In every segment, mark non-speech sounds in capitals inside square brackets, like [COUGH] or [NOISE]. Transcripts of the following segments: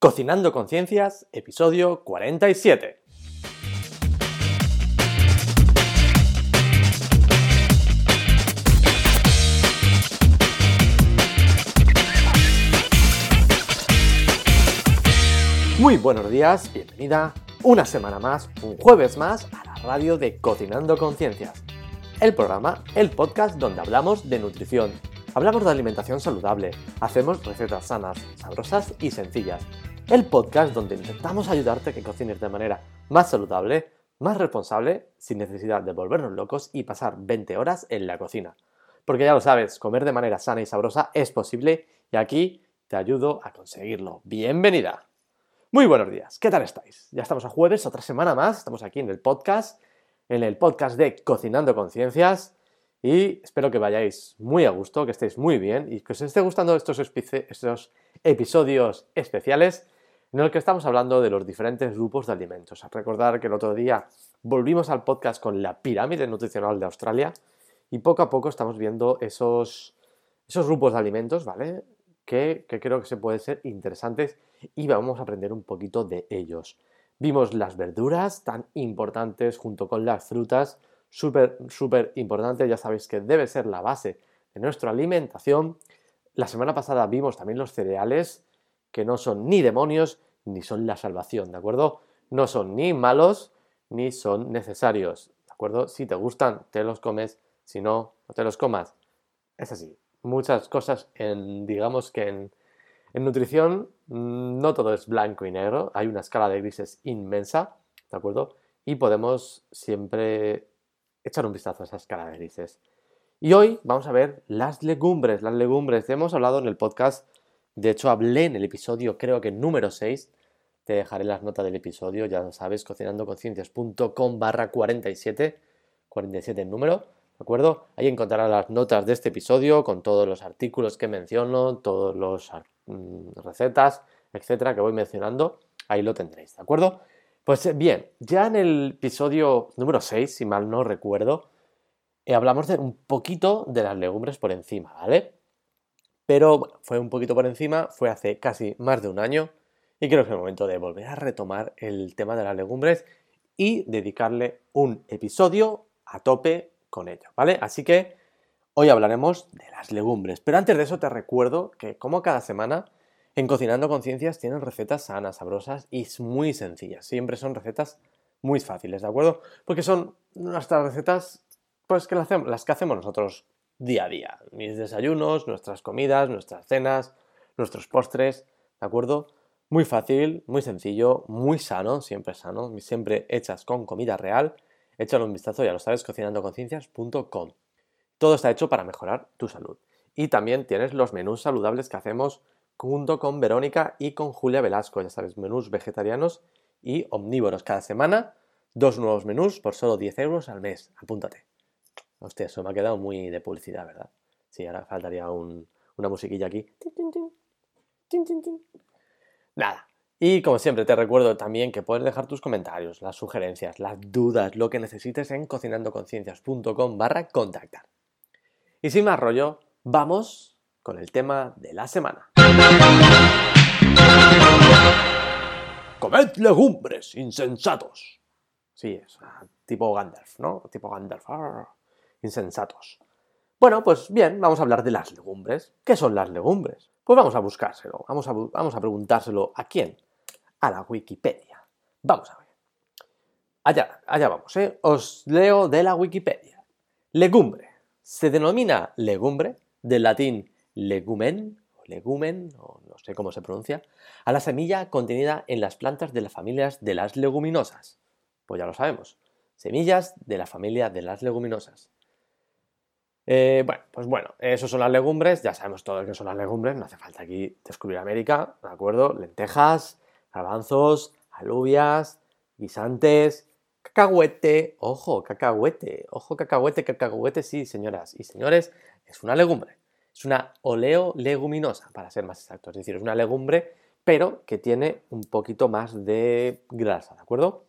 Cocinando Conciencias, episodio 47. Muy buenos días, bienvenida una semana más, un jueves más a la radio de Cocinando Conciencias. El programa, el podcast donde hablamos de nutrición, hablamos de alimentación saludable, hacemos recetas sanas, sabrosas y sencillas. El podcast donde intentamos ayudarte a que cocines de manera más saludable, más responsable, sin necesidad de volvernos locos y pasar 20 horas en la cocina. Porque ya lo sabes, comer de manera sana y sabrosa es posible y aquí te ayudo a conseguirlo. Bienvenida. Muy buenos días, ¿qué tal estáis? Ya estamos a jueves, otra semana más, estamos aquí en el podcast, en el podcast de Cocinando Conciencias y espero que vayáis muy a gusto, que estéis muy bien y que os esté gustando estos, estos episodios especiales en los que estamos hablando de los diferentes grupos de alimentos. Recordar que el otro día volvimos al podcast con la pirámide nutricional de Australia y poco a poco estamos viendo esos, esos grupos de alimentos, ¿vale? Que, que creo que se pueden ser interesantes y vamos a aprender un poquito de ellos. Vimos las verduras tan importantes junto con las frutas, súper, súper importantes, ya sabéis que debe ser la base de nuestra alimentación. La semana pasada vimos también los cereales, que no son ni demonios ni son la salvación, ¿de acuerdo? No son ni malos ni son necesarios, ¿de acuerdo? Si te gustan, te los comes, si no, no te los comas. Es así. Muchas cosas en, digamos que en, en nutrición mm, no todo es blanco y negro, hay una escala de grises inmensa, ¿de acuerdo? Y podemos siempre echar un vistazo a esa escala de grises. Y hoy vamos a ver las legumbres, las legumbres. Hemos hablado en el podcast, de hecho hablé en el episodio creo que número 6, te dejaré las notas del episodio, ya lo sabes, cocinandoconciencias.com barra 47, 47 en número, ¿de acuerdo? Ahí encontrarás las notas de este episodio con todos los artículos que menciono, todos los Mm, recetas, etcétera, que voy mencionando, ahí lo tendréis, ¿de acuerdo? Pues eh, bien, ya en el episodio número 6, si mal no recuerdo, eh, hablamos de un poquito de las legumbres por encima, ¿vale? Pero fue un poquito por encima, fue hace casi más de un año y creo que es el momento de volver a retomar el tema de las legumbres y dedicarle un episodio a tope con ello, ¿vale? Así que Hoy hablaremos de las legumbres, pero antes de eso te recuerdo que como cada semana en Cocinando Conciencias tienen recetas sanas, sabrosas y muy sencillas. Siempre son recetas muy fáciles, ¿de acuerdo? Porque son nuestras recetas pues que las, las que hacemos nosotros día a día. Mis desayunos, nuestras comidas, nuestras cenas, nuestros postres, ¿de acuerdo? Muy fácil, muy sencillo, muy sano, siempre sano, siempre hechas con comida real. Échale un vistazo, ya lo sabes, cocinandoconciencias.com. Todo está hecho para mejorar tu salud. Y también tienes los menús saludables que hacemos junto con Verónica y con Julia Velasco. Ya sabes, menús vegetarianos y omnívoros. Cada semana, dos nuevos menús por solo 10 euros al mes. Apúntate. Hostia, eso me ha quedado muy de publicidad, ¿verdad? Sí, ahora faltaría una musiquilla aquí. Nada. Y como siempre, te recuerdo también que puedes dejar tus comentarios, las sugerencias, las dudas, lo que necesites en cocinandoconciencias.com barra contactar. Y sin más rollo, vamos con el tema de la semana. Comed legumbres, insensatos. Sí, es tipo Gandalf, ¿no? Tipo Gandalf. Insensatos. Bueno, pues bien, vamos a hablar de las legumbres. ¿Qué son las legumbres? Pues vamos a buscárselo, vamos a, preguntárselo a quién. A la Wikipedia. Vamos a ver. Allá, allá vamos, ¿eh? Os leo de la Wikipedia. Legumbre se denomina legumbre, del latín legumen, o legumen, o no sé cómo se pronuncia, a la semilla contenida en las plantas de las familias de las leguminosas. Pues ya lo sabemos, semillas de la familia de las leguminosas. Eh, bueno, pues bueno, eso son las legumbres, ya sabemos todo lo que son las legumbres, no hace falta aquí descubrir América, ¿de acuerdo? Lentejas, garbanzos, alubias, guisantes, Cacahuete, ojo, cacahuete, ojo, cacahuete, cacahuete, sí, señoras y señores, es una legumbre. Es una oleoleguminosa, para ser más exacto. Es decir, es una legumbre, pero que tiene un poquito más de grasa, ¿de acuerdo?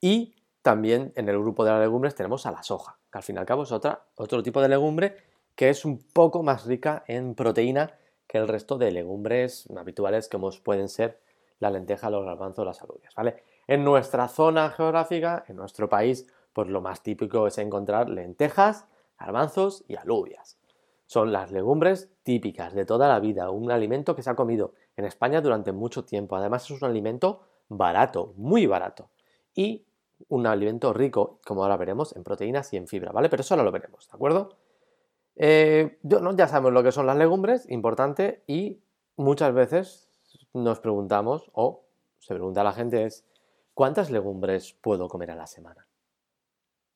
Y también en el grupo de las legumbres tenemos a la soja, al fin y al cabo es otra, otro tipo de legumbre que es un poco más rica en proteína que el resto de legumbres habituales como pueden ser la lenteja, los garbanzos, las alubias, ¿vale? En nuestra zona geográfica, en nuestro país, pues lo más típico es encontrar lentejas, garbanzos y alubias. Son las legumbres típicas de toda la vida, un alimento que se ha comido en España durante mucho tiempo. Además es un alimento barato, muy barato. Y un alimento rico, como ahora veremos, en proteínas y en fibra, ¿vale? Pero eso ahora lo veremos, ¿de acuerdo? Eh, ya sabemos lo que son las legumbres, importante, y muchas veces nos preguntamos, o se pregunta a la gente, es ¿cuántas legumbres puedo comer a la semana?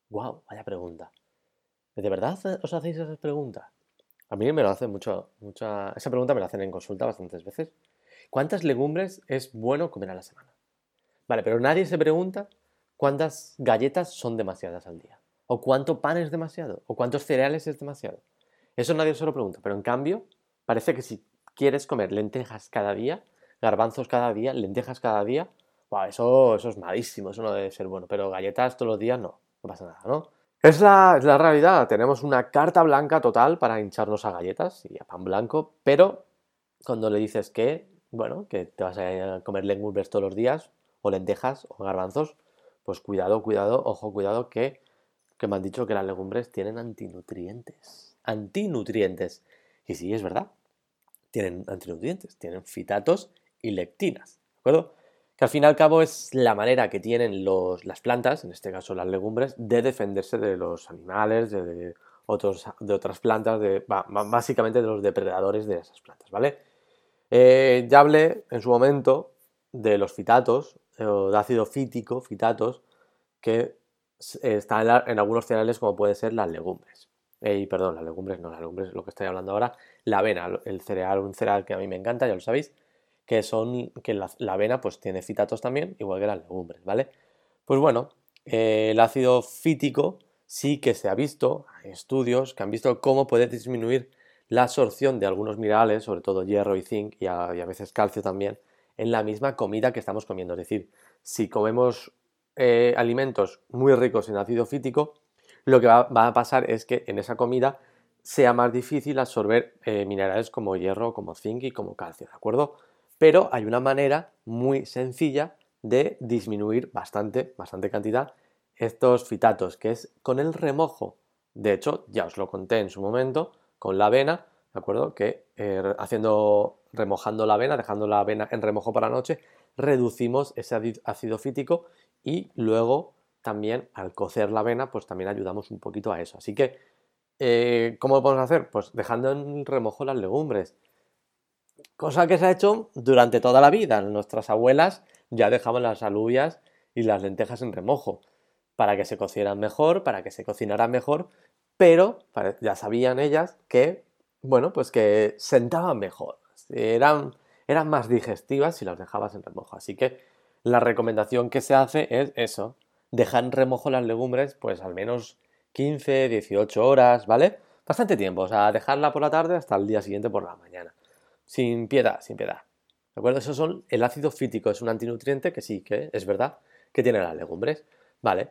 ¡Wow! Vaya pregunta. ¿De verdad os hacéis esas preguntas? A mí me lo hacen mucho, mucha... Esa pregunta me la hacen en consulta bastantes veces. ¿Cuántas legumbres es bueno comer a la semana? Vale, pero nadie se pregunta cuántas galletas son demasiadas al día. O cuánto pan es demasiado. O cuántos cereales es demasiado. Eso nadie se lo pregunta. Pero en cambio, parece que si quieres comer lentejas cada día, garbanzos cada día, lentejas cada día, eso, eso es malísimo, eso no debe ser bueno. Pero galletas todos los días no, no pasa nada, ¿no? Es la, es la, realidad, tenemos una carta blanca total para hincharnos a galletas y a pan blanco, pero cuando le dices que, bueno, que te vas a comer legumbres todos los días, o lentejas, o garbanzos, pues cuidado, cuidado, ojo, cuidado, que, que me han dicho que las legumbres tienen antinutrientes. Antinutrientes. Y sí, es verdad, tienen antinutrientes, tienen fitatos y lectinas, ¿de acuerdo? que al fin y al cabo es la manera que tienen las plantas, en este caso las legumbres, de defenderse de los animales, de, otros, de otras plantas, de, básicamente de los depredadores de esas plantas, ¿vale? Eh, ya hablé en su momento de los fitatos, o de ácido fítico, fitatos, que están en algunos cereales como puede ser las legumbres. y perdón, las legumbres no, las legumbres, lo que estoy hablando ahora, la avena, el cereal, un cereal que a mí me encanta, ya lo sabéis, que son que la, avena pues tiene fitatos también, igual que las legumbres, ¿vale? Pues bueno, eh, el ácido fítico sí que se ha visto, hay estudios que han visto cómo puede disminuir la absorción de algunos minerales, sobre todo hierro y zinc y a, veces calcio también, en la misma comida que estamos comiendo. Es decir, si comemos eh, alimentos muy ricos en ácido fítico, lo que va, a pasar es que en esa comida sea más difícil absorber eh, minerales como hierro, como zinc y como calcio, ¿de acuerdo? pero hay una manera muy sencilla de disminuir bastante, bastante cantidad estos fitatos, que es con el remojo. De hecho, ya os lo conté en su momento, con la avena, ¿de acuerdo? Que eh, haciendo, remojando la avena, dejando la avena en remojo para la noche, reducimos ese ácido fítico y luego también al cocer la avena, pues también ayudamos un poquito a eso. Así que, eh, ¿cómo lo podemos hacer? Pues dejando en remojo las legumbres, Cosa que se ha hecho durante toda la vida. Nuestras abuelas ya dejaban las alubias y las lentejas en remojo para que se cocieran mejor, para que se cocinaran mejor, pero ya sabían ellas que, bueno, pues que sentaban mejor, eran, eran más digestivas si las dejabas en remojo. Así que la recomendación que se hace es eso, dejar en remojo las legumbres pues al menos 15, 18 horas, ¿vale? Bastante tiempo, o sea, dejarla por la tarde hasta el día siguiente por la mañana sin piedad, sin piedad. ¿De acuerdo? Eso son el ácido fítico, es un antinutriente que sí, que es verdad, que tiene las legumbres. Vale.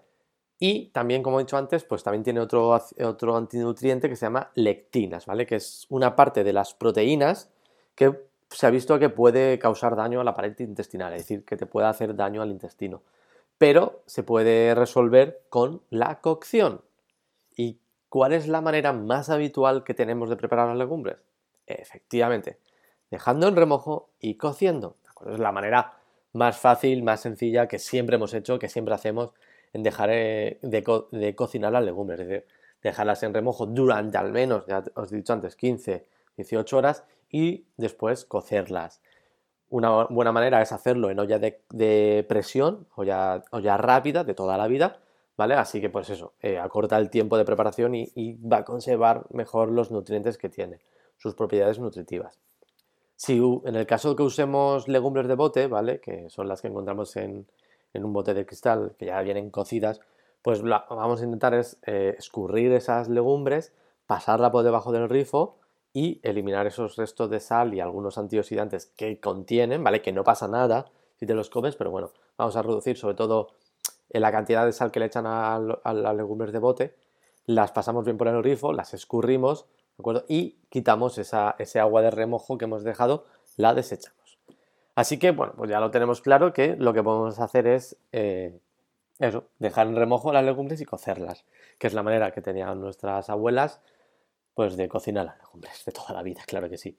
Y también, como he dicho antes, pues también tiene otro, otro antinutriente que se llama lectinas, ¿vale? Que es una parte de las proteínas que se ha visto que puede causar daño a la pared intestinal, es decir, que te puede hacer daño al intestino. Pero se puede resolver con la cocción. ¿Y cuál es la manera más habitual que tenemos de preparar las legumbres? Efectivamente, dejando en remojo y cociendo. Es la manera más fácil, más sencilla que siempre hemos hecho, que siempre hacemos en dejar eh, de, cocinar las legumbres, es decir, dejarlas en remojo durante al menos, ya os he dicho antes, 15, 18 horas y después cocerlas. Una buena manera es hacerlo en olla de, presión, olla, rápida de toda la vida, ¿vale? Así que pues eso, eh, acorta el tiempo de preparación y va a conservar mejor los nutrientes que tiene, sus propiedades nutritivas. Si en el caso que usemos legumbres de bote, ¿vale? Que son las que encontramos en, un bote de cristal, que ya vienen cocidas, pues lo vamos a intentar es eh, escurrir esas legumbres, pasarla por debajo del rifo y eliminar esos restos de sal y algunos antioxidantes que contienen, ¿vale? Que no pasa nada si te los comes, pero bueno, vamos a reducir sobre todo la cantidad de sal que le echan a, las legumbres de bote, las pasamos bien por el rifo, las escurrimos, y quitamos esa, ese agua de remojo que hemos dejado, la desechamos. Así que, bueno, pues ya lo tenemos claro que lo que podemos hacer es eh, eso, dejar en remojo las legumbres y cocerlas, que es la manera que tenían nuestras abuelas, pues de cocinar las legumbres de toda la vida, claro que sí.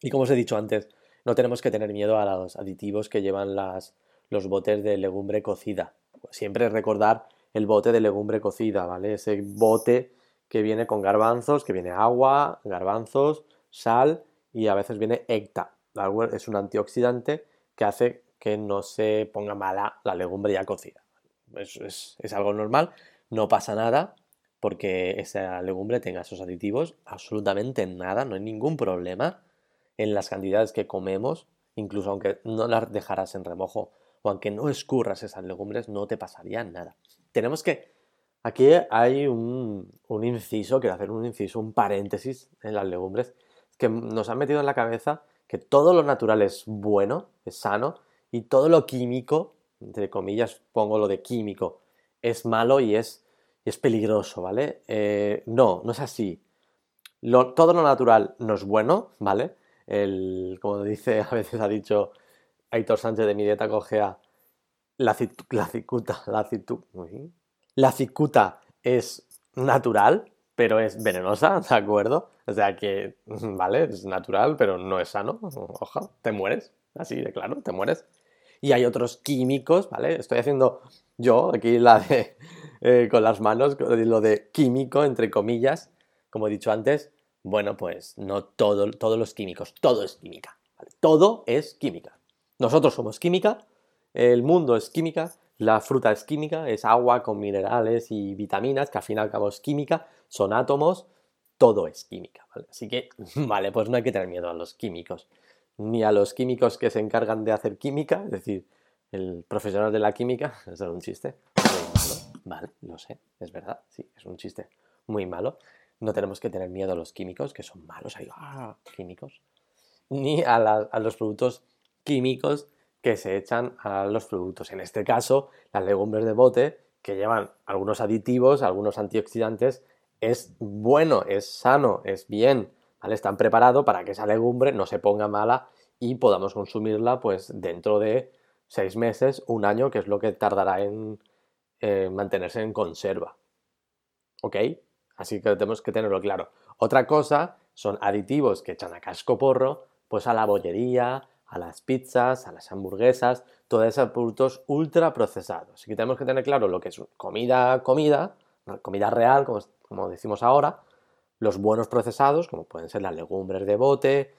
Y como os he dicho antes, no tenemos que tener miedo a los aditivos que llevan las, los botes de legumbre cocida. Siempre recordar el bote de legumbre cocida, ¿vale? Ese bote que viene con garbanzos, que viene agua, garbanzos, sal y a veces viene Es un antioxidante que hace que no se ponga mala la legumbre ya cocida. Es algo normal, no pasa nada porque esa legumbre tenga esos aditivos, absolutamente nada, no hay ningún problema en las cantidades que comemos, incluso aunque no las dejaras en remojo o aunque no escurras esas legumbres, no te pasaría nada. Tenemos que... Aquí hay un, inciso, quiero hacer un inciso, un paréntesis en las legumbres, que nos han metido en la cabeza que todo lo natural es bueno, es sano, y todo lo químico, entre comillas pongo lo de químico, es malo y es, es peligroso, ¿vale? Eh, no, no es así. todo lo natural no es bueno, ¿vale? el, como dice, [LAUGHS] a veces ha dicho Aitor Sánchez de mi dieta cogea, la, cicuta, la, la cicuta es natural, pero es venenosa, [LAUGHS] ¿de acuerdo? O sea que, [LAUGHS] vale, es natural, pero no es sano. Oja, te mueres, así de claro, te mueres. Y hay otros químicos, ¿vale? Estoy haciendo yo aquí la de, [LAUGHS] eh, con las manos, lo de químico, entre comillas, como he dicho antes, bueno, pues no todo, todos los químicos, todo es química. Todo es química. Nosotros somos química, el mundo es química, la fruta es química, es agua con minerales y vitaminas, que al fin y al cabo es química, son átomos, todo es química. Así que, [LAUGHS] vale, pues no hay que tener miedo a los químicos, ni a los químicos que se encargan de hacer química, es decir, el profesional de la química, [LAUGHS] es un chiste muy malo, vale, lo sé, es verdad, sí, es un chiste muy malo. No tenemos que tener miedo a los químicos, que son malos, hay químicos, ni a, los productos químicos que se echan a los productos. En este caso, las legumbres de bote, que llevan algunos aditivos, algunos antioxidantes, es bueno, es sano, es bien, ¿vale? Están preparados para que esa legumbre no se ponga mala y podamos consumirla pues dentro de seis meses, un año, que es lo que tardará en eh, mantenerse en conserva. ¿Ok? Así que tenemos que tenerlo claro. Otra cosa son aditivos que echan a casco porro, pues a la bollería, a las pizzas, a las hamburguesas, todos esos productos ultra procesados. Así que tenemos que tener claro lo que es comida, comida, comida real, como, como decimos ahora, los buenos procesados, como pueden ser las legumbres de bote,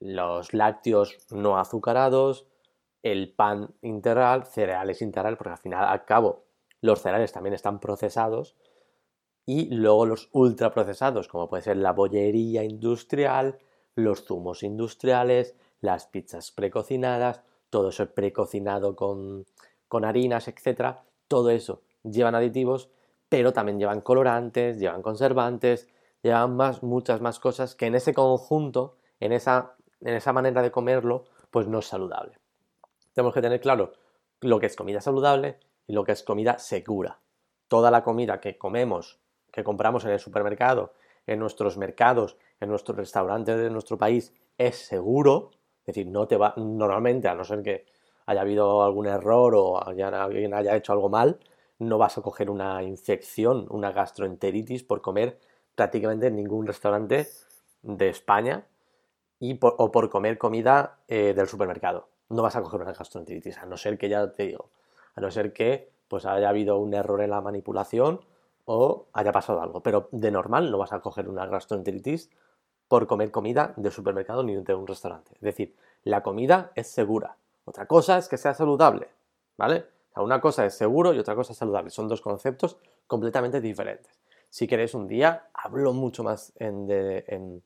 los lácteos no azucarados, el pan integral, cereales integral, porque al final, al cabo, los cereales también están procesados y luego los ultraprocesados, como puede ser la bollería industrial, los zumos industriales, las pizzas precocinadas, todo eso precocinado con, con harinas, etc. Todo eso llevan aditivos, pero también llevan colorantes, llevan conservantes, llevan más, muchas más cosas que en ese conjunto, en esa, en esa manera de comerlo, pues no es saludable. Tenemos que tener claro lo que es comida saludable y lo que es comida segura. Toda la comida que comemos que compramos en el supermercado, en nuestros mercados, en nuestros restaurantes de nuestro país, es seguro, es decir, no te va, normalmente, a no ser que haya habido algún error o alguien haya hecho algo mal, no vas a coger una infección, una gastroenteritis por comer prácticamente en ningún restaurante de España y o por comer comida eh, del supermercado. No vas a coger una gastroenteritis, a no ser que ya te digo, a no ser que pues haya habido un error en la manipulación o haya pasado algo. Pero de normal no vas a coger una gastroenteritis por comer comida de supermercado ni de un restaurante. Es decir, la comida es segura. Otra cosa es que sea saludable, ¿vale? Una cosa es seguro y otra cosa es saludable. Son dos conceptos completamente diferentes. Si queréis un día, hablo mucho más en,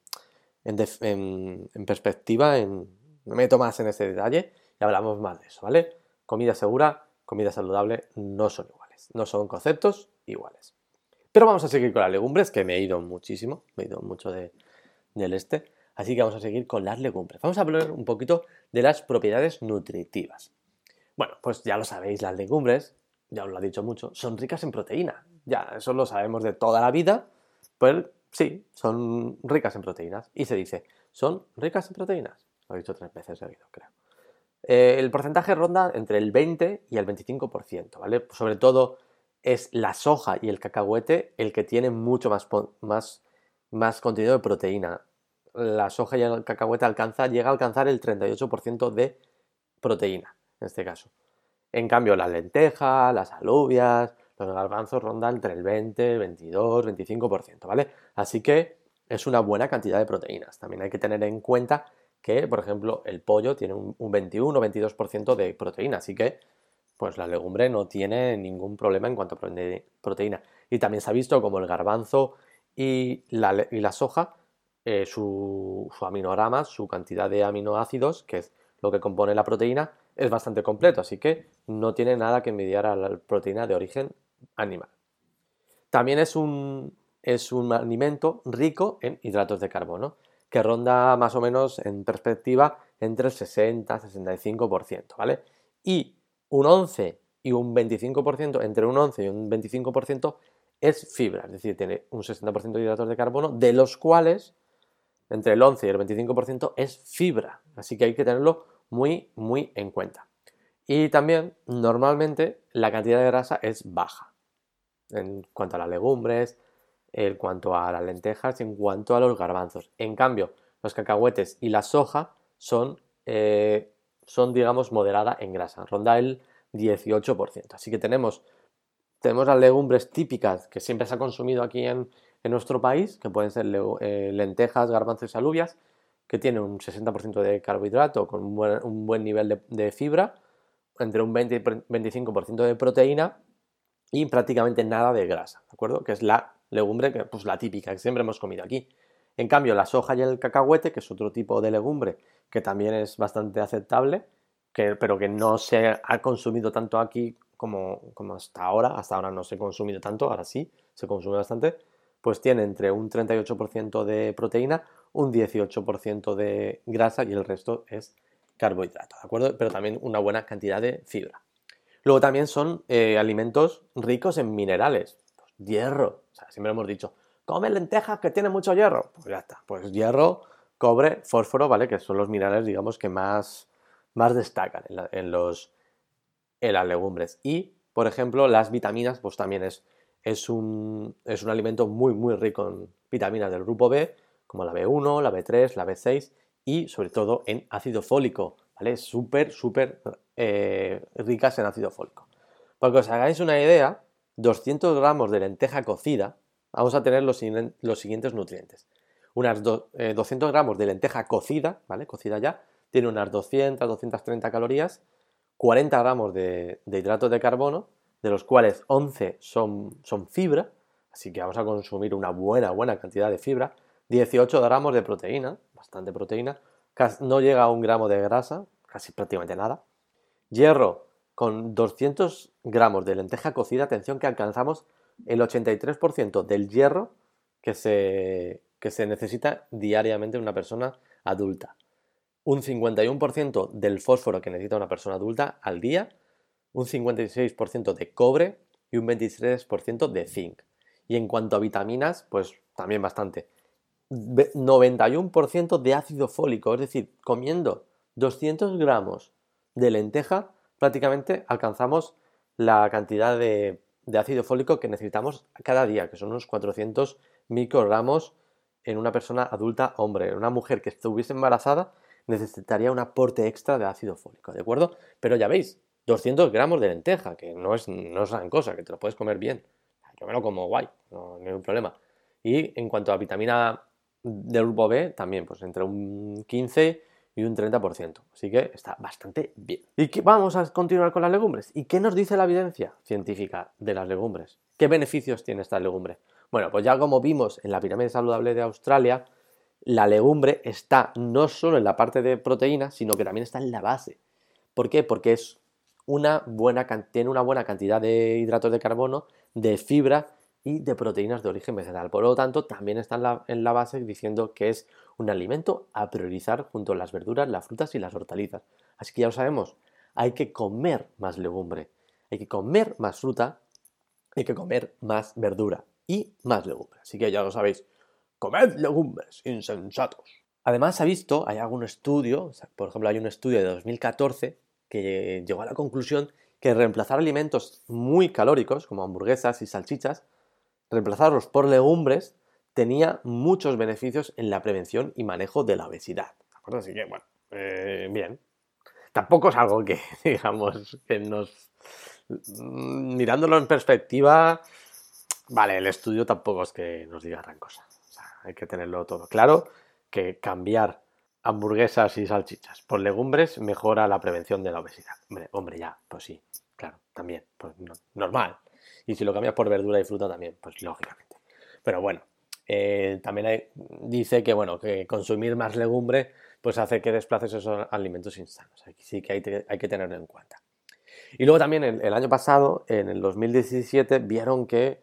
perspectiva, me meto más en ese detalle y hablamos más de eso, ¿vale? Comida segura, comida saludable no son iguales, no son conceptos iguales. Pero vamos a seguir con las legumbres, que me he ido muchísimo, me he ido mucho de, del este. Así que vamos a seguir con las legumbres. Vamos a hablar un poquito de las propiedades nutritivas. Bueno, pues ya lo sabéis, las legumbres, ya os lo ha dicho mucho, son ricas en proteína. Ya, eso lo sabemos de toda la vida. Pues sí, son ricas en proteínas. Y se dice, ¿son ricas en proteínas? Lo he dicho tres veces seguido, creo. Eh, el porcentaje ronda entre el 20 y el 25%, ¿vale? Sobre todo es la soja y el cacahuete el que tiene mucho más, más, más contenido de proteína. La soja y el cacahuete alcanza, llega a alcanzar el 38% de proteína, en este caso. En cambio, las lentejas, las alubias, los garbanzos rondan entre el 20, 22, 25%, ¿vale? Así que es una buena cantidad de proteínas. También hay que tener en cuenta que, por ejemplo, el pollo tiene un, 21 o 22% de proteína, así que pues la legumbre no tiene ningún problema en cuanto a proteína. Y también se ha visto como el garbanzo y la, soja, eh, su, su su cantidad de aminoácidos, que es lo que compone la proteína, es bastante completo, así que no tiene nada que envidiar a la proteína de origen animal. También es un, es un alimento rico en hidratos de carbono, que ronda más o menos en perspectiva entre el 60 y 65%, ¿vale? Y un 11 y un 25%, entre un 11 y un 25% es fibra, es decir, tiene un 60% de hidratos de carbono, de los cuales entre el 11 y el 25% es fibra, así que hay que tenerlo muy, muy en cuenta. Y también, normalmente, la cantidad de grasa es baja en cuanto a las legumbres, en cuanto a las lentejas en cuanto a los garbanzos. En cambio, los cacahuetes y la soja son, eh, son digamos, moderada en grasa, ronda el 18%. Así que tenemos, tenemos las legumbres típicas que siempre se ha consumido aquí en, nuestro país, que pueden ser eh, lentejas, garbanzos y alubias, que tienen un 60% de carbohidrato con un buen, nivel de, fibra, entre un 20 y 25% de proteína y prácticamente nada de grasa, ¿de acuerdo? Que es la legumbre, que, pues la típica que siempre hemos comido aquí. En cambio, la soja y el cacahuete, que es otro tipo de legumbre que también es bastante aceptable, que, pero que no se ha consumido tanto aquí como, como hasta ahora, hasta ahora no se ha consumido tanto, ahora sí, se consume bastante, pues tiene entre un 38% de proteína, un 18% de grasa y el resto es carbohidrato, ¿de acuerdo? Pero también una buena cantidad de fibra. Luego también son eh, alimentos ricos en minerales, pues hierro, siempre hemos dicho, come lentejas que tienen mucho hierro, pues ya está, pues hierro, cobre, fósforo, ¿vale? Que son los minerales, digamos, que más, más destacan en, los, en las legumbres. Y, por ejemplo, las vitaminas, pues también es, es, un, es un alimento muy, muy rico en vitaminas del grupo B, como la B1, la B3, la B6 y sobre todo en ácido fólico, ¿vale? Súper, súper eh, ricas en ácido fólico. Para que os hagáis una idea, 200 gramos de lenteja cocida, vamos a tener los, siguientes nutrientes. Unas 200 eh, gramos de lenteja cocida, ¿vale? Cocida ya, tiene unas 200, 230 calorías, 40 gramos de, hidratos de carbono, de los cuales 11 son, son fibra, así que vamos a consumir una buena, buena cantidad de fibra, 18 gramos de proteína, bastante proteína, no llega a un gramo de grasa, casi prácticamente nada. Hierro, con 200 gramos de lenteja cocida, atención que alcanzamos el 83% del hierro que se, que se necesita diariamente en una persona adulta. Un 51% del fósforo que necesita una persona adulta al día, un 56% de cobre y un 23% de zinc. Y en cuanto a vitaminas, pues también bastante. 91% de ácido fólico, es decir, comiendo 200 gramos de lenteja, prácticamente alcanzamos la cantidad de, ácido fólico que necesitamos cada día, que son unos 400 microgramos en una persona adulta hombre. Una mujer que estuviese embarazada necesitaría un aporte extra de ácido fólico, ¿de acuerdo? Pero ya veis, 200 gramos de lenteja, que no es, no es gran cosa, que te lo puedes comer bien. Yo me lo como guay, no, no hay un problema. Y en cuanto a vitamina del grupo B también, pues entre un 15 y un 30%. Así que está bastante bien. Y vamos a continuar con las legumbres. ¿Y qué nos dice la evidencia científica de las legumbres? ¿Qué beneficios tiene esta legumbre? Bueno, pues ya como vimos en la pirámide saludable de Australia, la legumbre está no solo en la parte de proteína, sino que también está en la base. ¿Por qué? Porque es una buena, tiene una buena cantidad de hidratos de carbono, de fibra y de proteínas de origen vegetal. Por lo tanto, también está en la, base diciendo que es un alimento a priorizar junto a las verduras, las frutas y las hortalizas. Así que ya lo sabemos, hay que comer más legumbre, hay que comer más fruta, hay que comer más verdura y más legumbre. Así que ya lo sabéis, comed legumbres, insensatos. Además, se ha visto, hay algún estudio, por ejemplo, hay un estudio de 2014 que llegó a la conclusión que reemplazar alimentos muy calóricos, como hamburguesas y salchichas, reemplazarlos por legumbres, tenía muchos beneficios en la prevención y manejo de la obesidad. ¿De acuerdo? Así que, bueno, eh, bien. Tampoco es algo que, [LAUGHS] digamos, que nos... Mm, mirándolo en perspectiva, vale, el estudio tampoco es que nos diga gran cosa. O sea, hay que tenerlo todo claro, que cambiar hamburguesas y salchichas por legumbres mejora la prevención de la obesidad. Hombre, hombre, ya, pues sí, claro, también, pues normal. Y si lo cambias por verdura y fruta también, pues lógicamente. Pero bueno, eh, también dice que bueno, que consumir más legumbre pues hace que desplaces esos alimentos insanos. Aquí sí que hay, que tenerlo en cuenta. Y luego también el, año pasado, en el 2017, vieron que,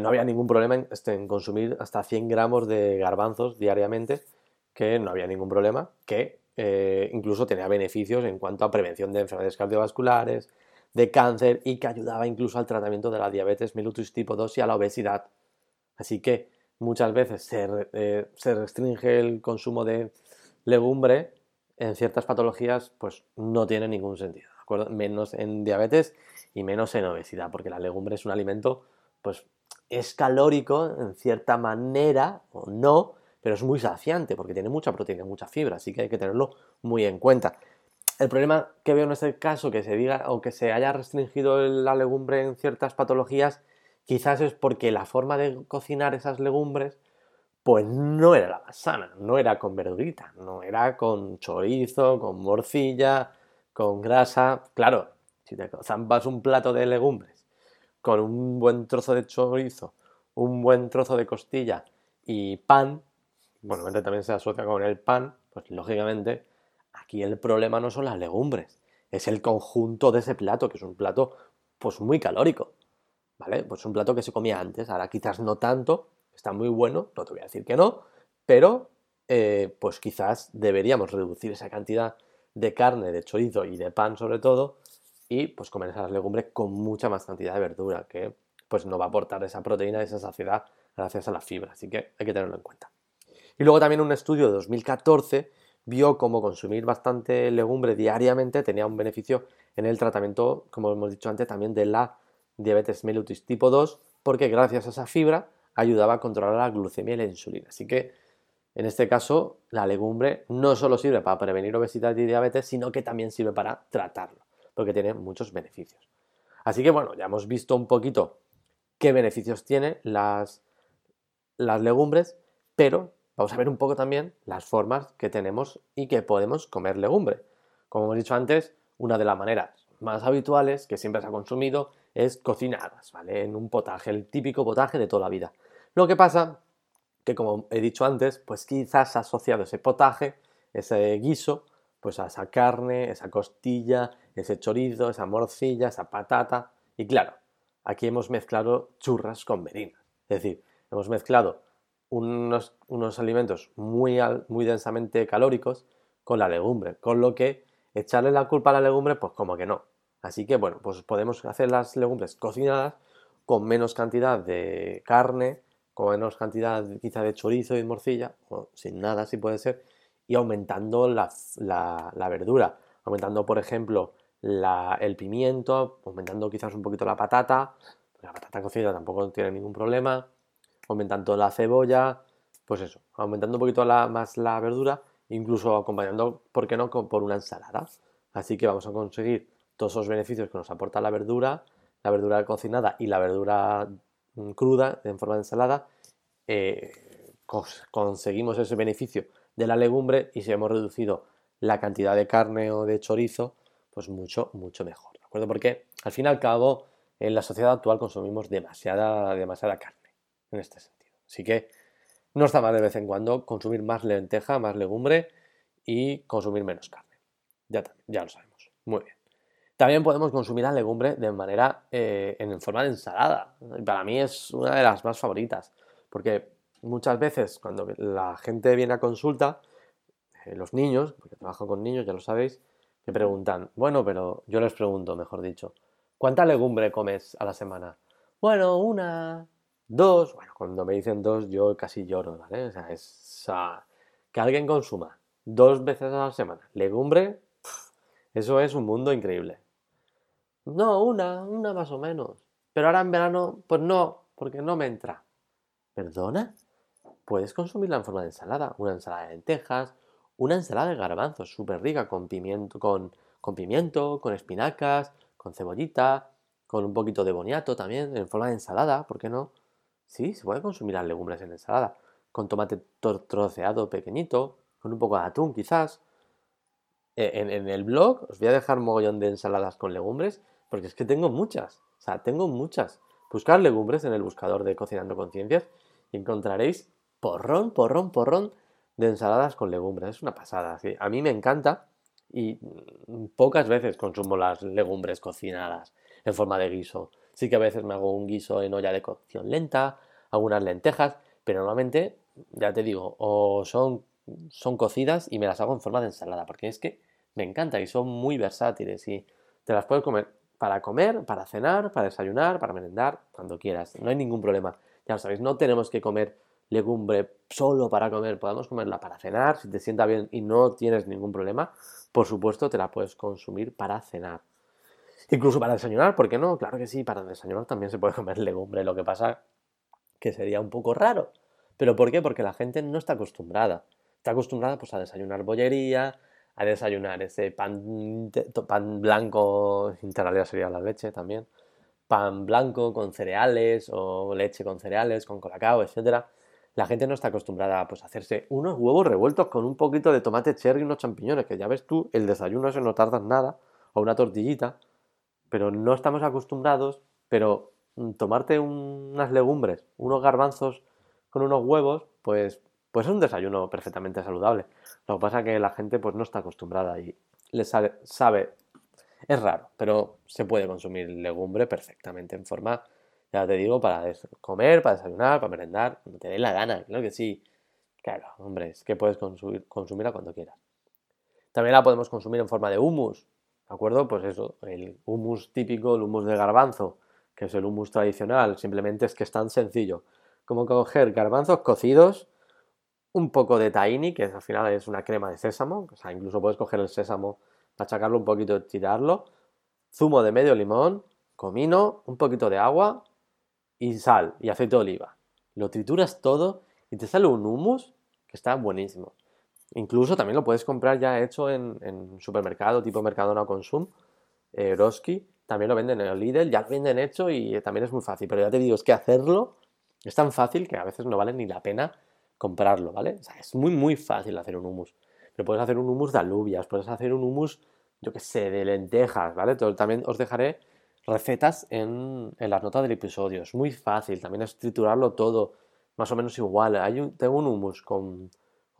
no había ningún problema en, este, consumir hasta 100 gramos de garbanzos diariamente que no había ningún problema, que eh, incluso tenía beneficios en cuanto a prevención de enfermedades cardiovasculares, de cáncer y que ayudaba incluso al tratamiento de la diabetes mellitus tipo 2 y a la obesidad. Así que muchas veces se, eh, se restringe el consumo de legumbre en ciertas patologías, pues no tiene ningún sentido, Menos en diabetes y menos en obesidad, porque la legumbre es un alimento, pues es calórico en cierta manera o no, pero es muy saciante porque tiene mucha proteína, mucha fibra, así que hay que tenerlo muy en cuenta. El problema que veo en este caso, que se diga o que se haya restringido la legumbre en ciertas patologías, quizás es porque la forma de cocinar esas legumbres, pues no era la más sana, no era con verdurita, no era con chorizo, con morcilla, con grasa. Claro, si te zampas un plato de legumbres con un buen trozo de chorizo, un buen trozo de costilla y pan, bueno, también se asocia con el pan, pues lógicamente aquí el problema no son las legumbres, es el conjunto de ese plato, que es un plato pues muy calórico, ¿vale? Pues un plato que se comía antes, ahora quizás no tanto, está muy bueno, no te voy a decir que no, pero eh, pues quizás deberíamos reducir esa cantidad de carne, de chorizo y de pan sobre todo, y pues comer esas legumbres con mucha más cantidad de verdura, que pues no va a aportar esa proteína, esa saciedad gracias a la fibra, así que hay que tenerlo en cuenta. Y luego también un estudio de 2014 vio cómo consumir bastante legumbre diariamente tenía un beneficio en el tratamiento, como hemos dicho antes, también de la diabetes mellitus tipo 2, porque gracias a esa fibra ayudaba a controlar la glucemia y la insulina. Así que en este caso, la legumbre no solo sirve para prevenir obesidad y diabetes, sino que también sirve para tratarlo, porque tiene muchos beneficios. Así que bueno, ya hemos visto un poquito qué beneficios tienen las, las legumbres, pero vamos a ver un poco también las formas que tenemos y que podemos comer legumbre. Como hemos dicho antes, una de las maneras más habituales que siempre se ha consumido es cocinadas, ¿vale? En un potaje, el típico potaje de toda la vida. Lo que pasa que, como he dicho antes, pues quizás asociado ese potaje, ese guiso, pues a esa carne, esa costilla, ese chorizo, esa morcilla, esa patata. Y claro, aquí hemos mezclado churras con merinas. Es decir, hemos mezclado unos, unos alimentos muy, muy densamente calóricos con la legumbre, con lo que echarle la culpa a la legumbre, pues como que no. Así que bueno, pues podemos hacer las legumbres cocinadas con menos cantidad de carne, con menos cantidad quizá de chorizo y morcilla, o sin nada si puede ser, y aumentando la, verdura, aumentando por ejemplo el pimiento, aumentando quizás un poquito la patata, la patata cocida tampoco tiene ningún problema, aumentando la cebolla, pues eso, aumentando un poquito más la verdura, incluso acompañando, ¿por qué no?, por una ensalada. Así que vamos a conseguir todos esos beneficios que nos aporta la verdura, la verdura cocinada y la verdura mm, cruda en forma de ensalada, eh, conseguimos ese beneficio de la legumbre y si hemos reducido la cantidad de carne o de chorizo, pues mucho, mucho mejor. ¿De acuerdo? Porque al fin y al cabo, en la sociedad actual consumimos demasiada, demasiada carne en este sentido. Así que no está mal de vez en cuando consumir más lenteja, más legumbre y consumir menos carne. Ya, ya lo sabemos. Muy bien. También podemos consumir la legumbre de manera eh, en forma de ensalada. Para mí es una de las más favoritas, porque muchas veces cuando la gente viene a consulta, eh, los niños, porque trabajo con niños, ya lo sabéis, me preguntan, bueno, pero yo les pregunto, mejor dicho, ¿cuánta legumbre comes a la semana? Bueno, una, dos, bueno, cuando me dicen dos yo casi lloro, ¿vale? O sea, es, que alguien consuma dos veces a la semana legumbre, eso es un mundo increíble. No, una, una más o menos. Pero ahora en verano, pues no, porque no me entra. ¿Perdona? Puedes consumirla en forma de ensalada, una ensalada de lentejas, una ensalada de garbanzos súper rica con pimiento, con, con pimiento, con espinacas, con cebollita, con un poquito de boniato también, en forma de ensalada, ¿por qué no? Sí, se puede consumir las legumbres en ensalada, con tomate troceado pequeñito, con un poco de atún quizás. E, en, el blog os voy a dejar un mogollón de ensaladas con legumbres, porque es que tengo muchas, o sea, tengo muchas. Buscar legumbres en el buscador de Cocinando Conciencias y encontraréis porrón, porrón, porrón de ensaladas con legumbres. Es una pasada, A mí me encanta y pocas veces consumo las legumbres cocinadas en forma de guiso. Sí que a veces me hago un guiso en olla de cocción lenta, algunas lentejas, pero normalmente, ya te digo, o son, son cocidas y me las hago en forma de ensalada, porque es que me encanta y son muy versátiles y te las puedes comer para comer, para cenar, para desayunar, para merendar, cuando quieras. No hay ningún problema. Ya lo sabéis, no tenemos que comer legumbre solo para comer, podemos comerla para cenar, si te sienta bien y no tienes ningún problema, por supuesto te la puedes consumir para cenar. Incluso para desayunar, ¿por qué no? Claro que sí, para desayunar también se puede [LAUGHS] comer legumbre, lo que pasa que sería un poco raro. ¿Pero por qué? Porque la gente no está acostumbrada. Está acostumbrada pues a desayunar bollería, a desayunar ese pan, pan blanco, integral sería la leche también, pan blanco con cereales o leche con cereales, con colacao, etc. La gente no está acostumbrada pues, a hacerse unos huevos revueltos con un poquito de tomate cherry y unos champiñones, que ya ves tú, el desayuno eso no tardas nada, o una tortillita, pero no estamos acostumbrados, pero mm, tomarte unas legumbres, unos garbanzos con unos huevos, pues, pues es un desayuno perfectamente saludable. Lo que pasa es que la gente pues no está acostumbrada y le sabe, sabe, es raro, pero se puede consumir legumbre perfectamente en forma, ya te digo, para comer, para desayunar, para merendar, te dé la gana, claro que sí. Claro, hombre, es que puedes consumir, consumirla cuando quieras. También la podemos consumir en forma de humus, ¿De acuerdo? Pues eso, el humus típico, el humus de garbanzo, que es el humus tradicional, simplemente es que es tan sencillo como coger garbanzos cocidos, un poco de tahini, que al final es una crema de sésamo, o sea, incluso puedes coger el sésamo, machacarlo un poquito tirarlo, zumo de medio limón, comino, un poquito de agua y sal y aceite de oliva. Lo trituras todo y te sale un humus que está buenísimo. Incluso también lo puedes comprar ya hecho en, supermercado, tipo Mercadona Consum, eh, también lo venden en el Lidl, ya lo venden hecho y también es muy fácil. Pero ya te digo, es que hacerlo es tan fácil que a veces no vale ni la pena comprarlo, ¿vale? O sea, es muy, muy fácil hacer un hummus. Pero puedes hacer un hummus de alubias, puedes hacer un hummus, yo qué sé, de lentejas, ¿vale? También os dejaré recetas en, en, las notas del episodio. Es muy fácil, también es triturarlo todo, más o menos igual. Hay tengo un hummus con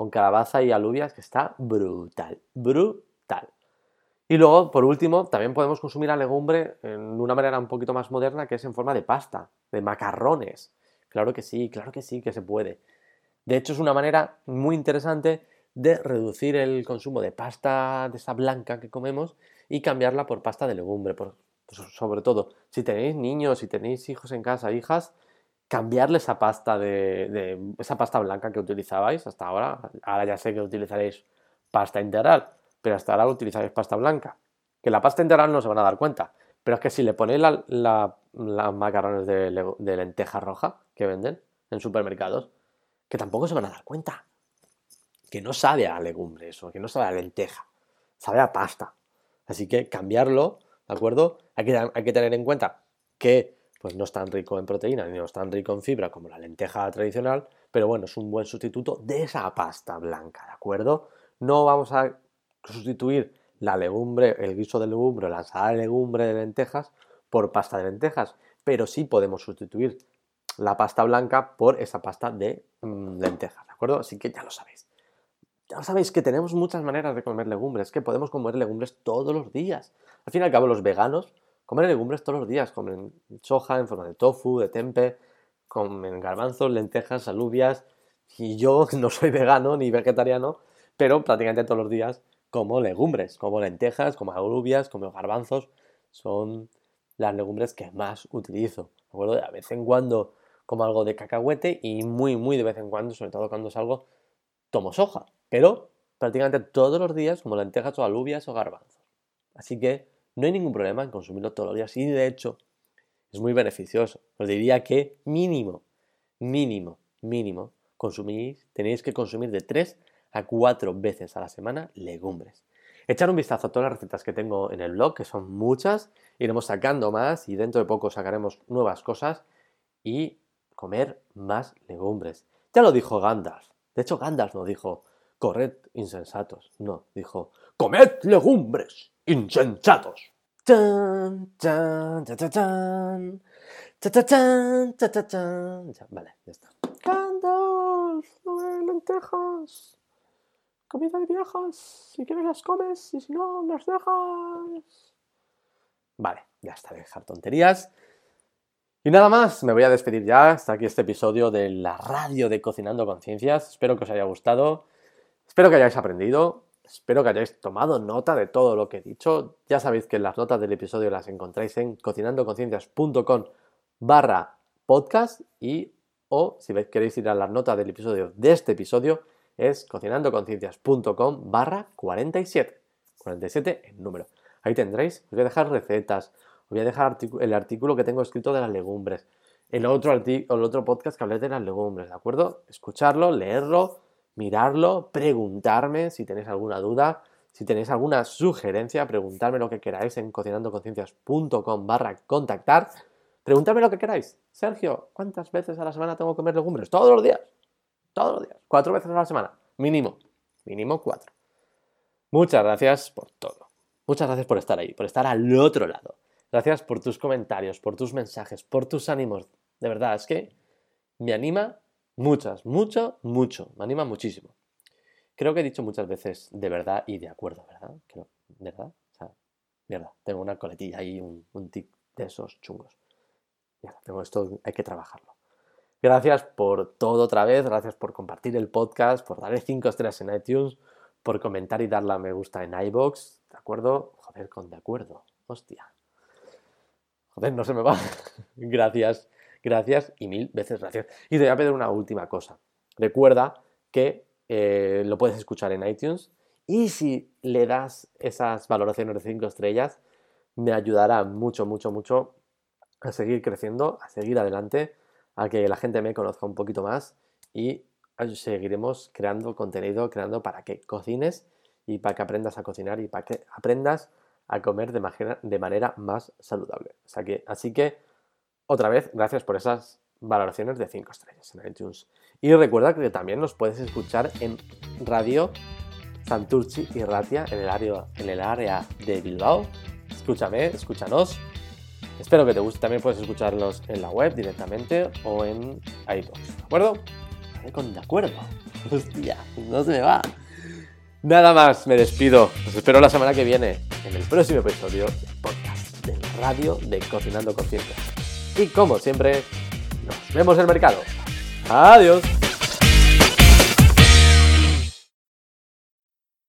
con calabaza y alubias que está brutal, brutal. Y luego, por último, también podemos consumir la legumbre en una manera un poquito más moderna que es en forma de pasta, de macarrones. Claro que sí, claro que sí, que se puede. De hecho, es una manera muy interesante de reducir el consumo de pasta de esa blanca que comemos y cambiarla por pasta de legumbre. Por, sobre todo, si tenéis niños, si tenéis hijos en casa, hijas, cambiarle esa pasta de, esa pasta blanca que utilizabais hasta ahora. Ahora ya sé que utilizaréis pasta integral, pero hasta ahora utilizaréis pasta blanca. Que la pasta integral no se van a dar cuenta, pero es que si le ponéis las macarrones de, lenteja roja que venden en supermercados, que tampoco se van a dar cuenta. Que no sabe a legumbre eso, que no sabe a lenteja, sabe a pasta. Así que cambiarlo, ¿de acuerdo? Hay que, hay que tener en cuenta que pues no es tan rico en proteína ni no es tan rico en fibra como la lenteja tradicional, pero bueno, es un buen sustituto de esa pasta blanca, ¿de acuerdo? No vamos a sustituir la legumbre, el guiso de legumbre, la ensalada de legumbre de lentejas por pasta de lentejas, pero sí podemos sustituir la pasta blanca por esa pasta de mm, lentejas, ¿de acuerdo? Así que ya lo sabéis. Ya sabéis que tenemos muchas maneras de comer legumbres, que podemos comer legumbres todos los días. Al fin y al cabo, los veganos Comen legumbres todos los días, comen soja en forma de tofu, de tempe, comen garbanzos, lentejas, alubias. Y yo [LAUGHS] no soy vegano ni vegetariano, pero prácticamente todos los días como legumbres, como lentejas, como alubias, como garbanzos. Son las legumbres que más utilizo. ¿de De vez en cuando como algo de cacahuete y muy, muy de vez en cuando, sobre todo cuando salgo, tomo soja. pero prácticamente todos los días como lentejas o alubias o garbanzos. Así que no hay ningún problema en consumirlo todos los días y de hecho es muy beneficioso. Os diría que mínimo, mínimo, mínimo, consumís, tenéis que consumir de 3 a 4 veces a la semana legumbres. Echar un vistazo a todas las recetas que tengo en el blog, que son muchas, iremos sacando más y dentro de poco sacaremos nuevas cosas y comer más legumbres. Ya lo dijo Gandalf. De hecho, Gandalf no dijo, corred insensatos. No, dijo, comed legumbres insensatos. Vale, ya está. No lentejas. Comida de viejas. Si quieres las comes y si no, las dejas. Vale, ya está, dejar tonterías. Y nada más, me voy a despedir ya. Hasta aquí este episodio de la radio de Cocinando Conciencias. Espero que os haya gustado. Espero que hayáis aprendido. Espero que hayáis tomado nota de todo lo que he dicho. Ya sabéis que las notas del episodio las encontráis en cocinandoconciencias.com barra podcast y o si queréis ir a las notas del episodio de este episodio es cocinandoconciencias.com barra 47. 47 en número. Ahí tendréis, os voy a dejar recetas, voy a dejar el artículo que tengo escrito de las legumbres. El otro, el otro podcast que hablé de las legumbres, ¿de acuerdo? Escucharlo, leerlo, mirarlo, preguntarme si tenéis alguna duda, si tenéis alguna sugerencia, preguntarme lo que queráis en cocinandoconciencias.com barra contactar. Preguntarme lo que queráis. Sergio, ¿cuántas veces a la semana tengo que comer legumbres? Todos los días. Todos los días. Cuatro veces a la semana. Mínimo. Mínimo cuatro. Muchas gracias por todo. Muchas gracias por estar ahí, por estar al otro lado. Gracias por tus comentarios, por tus mensajes, por tus ánimos. De verdad, es que me anima muchas, mucho, mucho. Me anima muchísimo. Creo que he dicho muchas veces de verdad y de acuerdo, ¿verdad? Creo, ¿Verdad? O sea, tengo una coletilla ahí, un, tic de esos chungos. Mierda, tengo esto, hay que trabajarlo. Gracias por todo otra vez, gracias por compartir el podcast, por darle 5 estrellas en iTunes, por comentar y darle a me gusta en iBox, ¿de acuerdo? Joder, con de acuerdo, hostia. Joder, no se me va. [LAUGHS] gracias, gracias y mil veces gracias. Y te voy a pedir una última cosa. Recuerda que eh, lo puedes escuchar en iTunes y si le das esas valoraciones de 5 estrellas, me ayudará mucho, mucho, mucho a seguir creciendo, a seguir adelante, a que la gente me conozca un poquito más y seguiremos creando contenido, creando para que cocines y para que aprendas a cocinar y para que aprendas a comer de, manera más saludable. así que, otra vez, gracias por esas valoraciones de 5 estrellas en iTunes. Y recuerda que también nos puedes escuchar en Radio Santurci y Ratia en el área, en el área de Bilbao. Escúchame, escúchanos. Espero que te guste. También puedes escucharlos en la web directamente o en iTunes. ¿De acuerdo? Con de acuerdo. [LAUGHS] Hostia, no se me va. Nada más, me despido. Os espero la semana que viene en el próximo episodio del podcast de la radio de Cocinando Conciencia. Y como siempre, nos vemos en el mercado. Adiós.